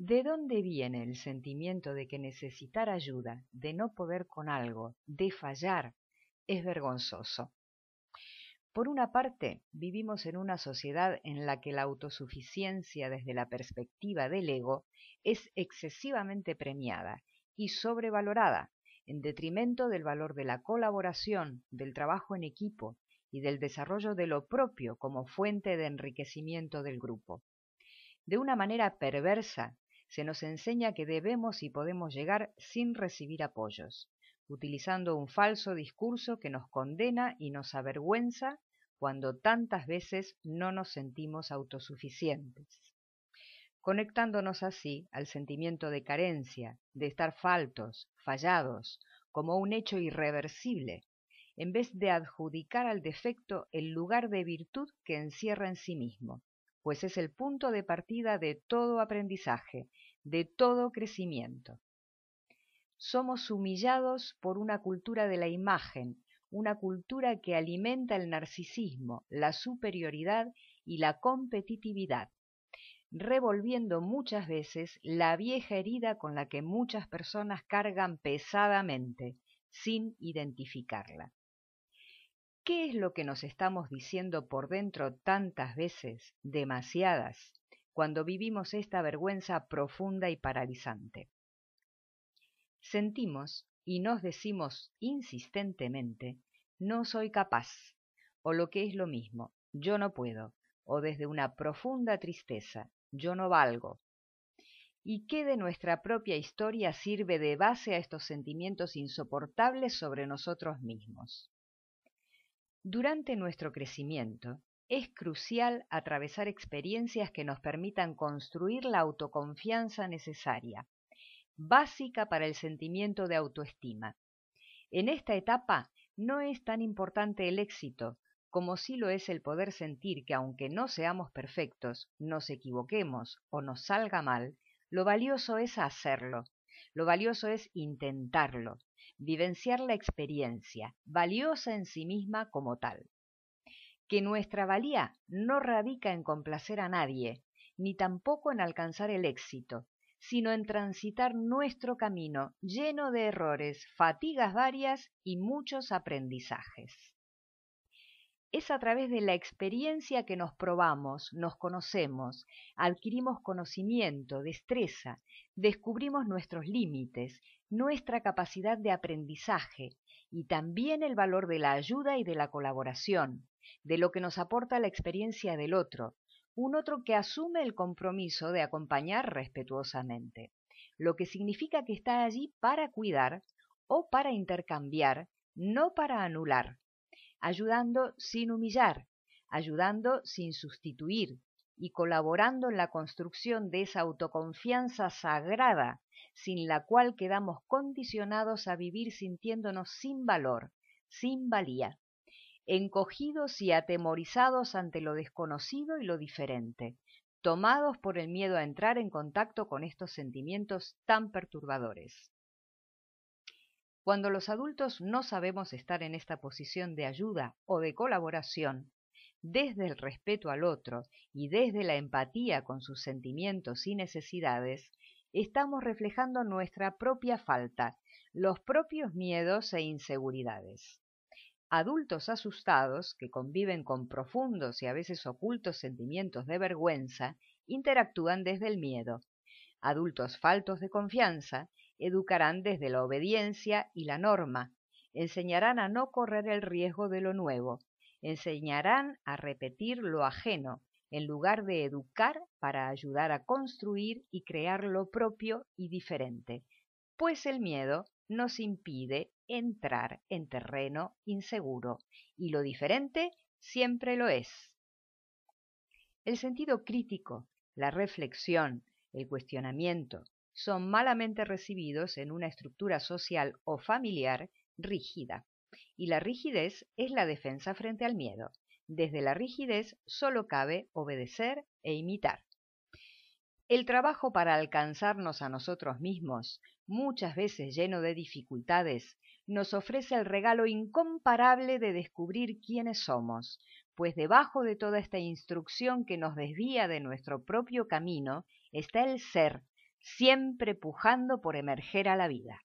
¿De dónde viene el sentimiento de que necesitar ayuda, de no poder con algo, de fallar, es vergonzoso? Por una parte, vivimos en una sociedad en la que la autosuficiencia desde la perspectiva del ego es excesivamente premiada y sobrevalorada, en detrimento del valor de la colaboración, del trabajo en equipo y del desarrollo de lo propio como fuente de enriquecimiento del grupo. De una manera perversa, se nos enseña que debemos y podemos llegar sin recibir apoyos, utilizando un falso discurso que nos condena y nos avergüenza cuando tantas veces no nos sentimos autosuficientes, conectándonos así al sentimiento de carencia, de estar faltos, fallados, como un hecho irreversible, en vez de adjudicar al defecto el lugar de virtud que encierra en sí mismo, pues es el punto de partida de todo aprendizaje, de todo crecimiento. Somos humillados por una cultura de la imagen una cultura que alimenta el narcisismo, la superioridad y la competitividad, revolviendo muchas veces la vieja herida con la que muchas personas cargan pesadamente, sin identificarla. ¿Qué es lo que nos estamos diciendo por dentro tantas veces, demasiadas, cuando vivimos esta vergüenza profunda y paralizante? Sentimos y nos decimos insistentemente no soy capaz, o lo que es lo mismo, yo no puedo, o desde una profunda tristeza, yo no valgo. ¿Y qué de nuestra propia historia sirve de base a estos sentimientos insoportables sobre nosotros mismos? Durante nuestro crecimiento, es crucial atravesar experiencias que nos permitan construir la autoconfianza necesaria, básica para el sentimiento de autoestima. En esta etapa no es tan importante el éxito como sí lo es el poder sentir que aunque no seamos perfectos, nos equivoquemos o nos salga mal, lo valioso es hacerlo, lo valioso es intentarlo, vivenciar la experiencia, valiosa en sí misma como tal. Que nuestra valía no radica en complacer a nadie, ni tampoco en alcanzar el éxito, sino en transitar nuestro camino lleno de errores, fatigas varias y muchos aprendizajes. Es a través de la experiencia que nos probamos, nos conocemos, adquirimos conocimiento, destreza, descubrimos nuestros límites, nuestra capacidad de aprendizaje y también el valor de la ayuda y de la colaboración, de lo que nos aporta la experiencia del otro, un otro que asume el compromiso de acompañar respetuosamente, lo que significa que está allí para cuidar o para intercambiar, no para anular, ayudando sin humillar, ayudando sin sustituir y colaborando en la construcción de esa autoconfianza sagrada sin la cual quedamos condicionados a vivir sintiéndonos sin valor, sin valía encogidos y atemorizados ante lo desconocido y lo diferente, tomados por el miedo a entrar en contacto con estos sentimientos tan perturbadores. Cuando los adultos no sabemos estar en esta posición de ayuda o de colaboración, desde el respeto al otro y desde la empatía con sus sentimientos y necesidades, estamos reflejando nuestra propia falta, los propios miedos e inseguridades. Adultos asustados, que conviven con profundos y a veces ocultos sentimientos de vergüenza, interactúan desde el miedo. Adultos faltos de confianza educarán desde la obediencia y la norma, enseñarán a no correr el riesgo de lo nuevo, enseñarán a repetir lo ajeno, en lugar de educar para ayudar a construir y crear lo propio y diferente, pues el miedo nos impide entrar en terreno inseguro y lo diferente siempre lo es. El sentido crítico, la reflexión, el cuestionamiento son malamente recibidos en una estructura social o familiar rígida. Y la rigidez es la defensa frente al miedo. Desde la rigidez solo cabe obedecer e imitar. El trabajo para alcanzarnos a nosotros mismos, muchas veces lleno de dificultades, nos ofrece el regalo incomparable de descubrir quiénes somos, pues debajo de toda esta instrucción que nos desvía de nuestro propio camino está el ser, siempre pujando por emerger a la vida.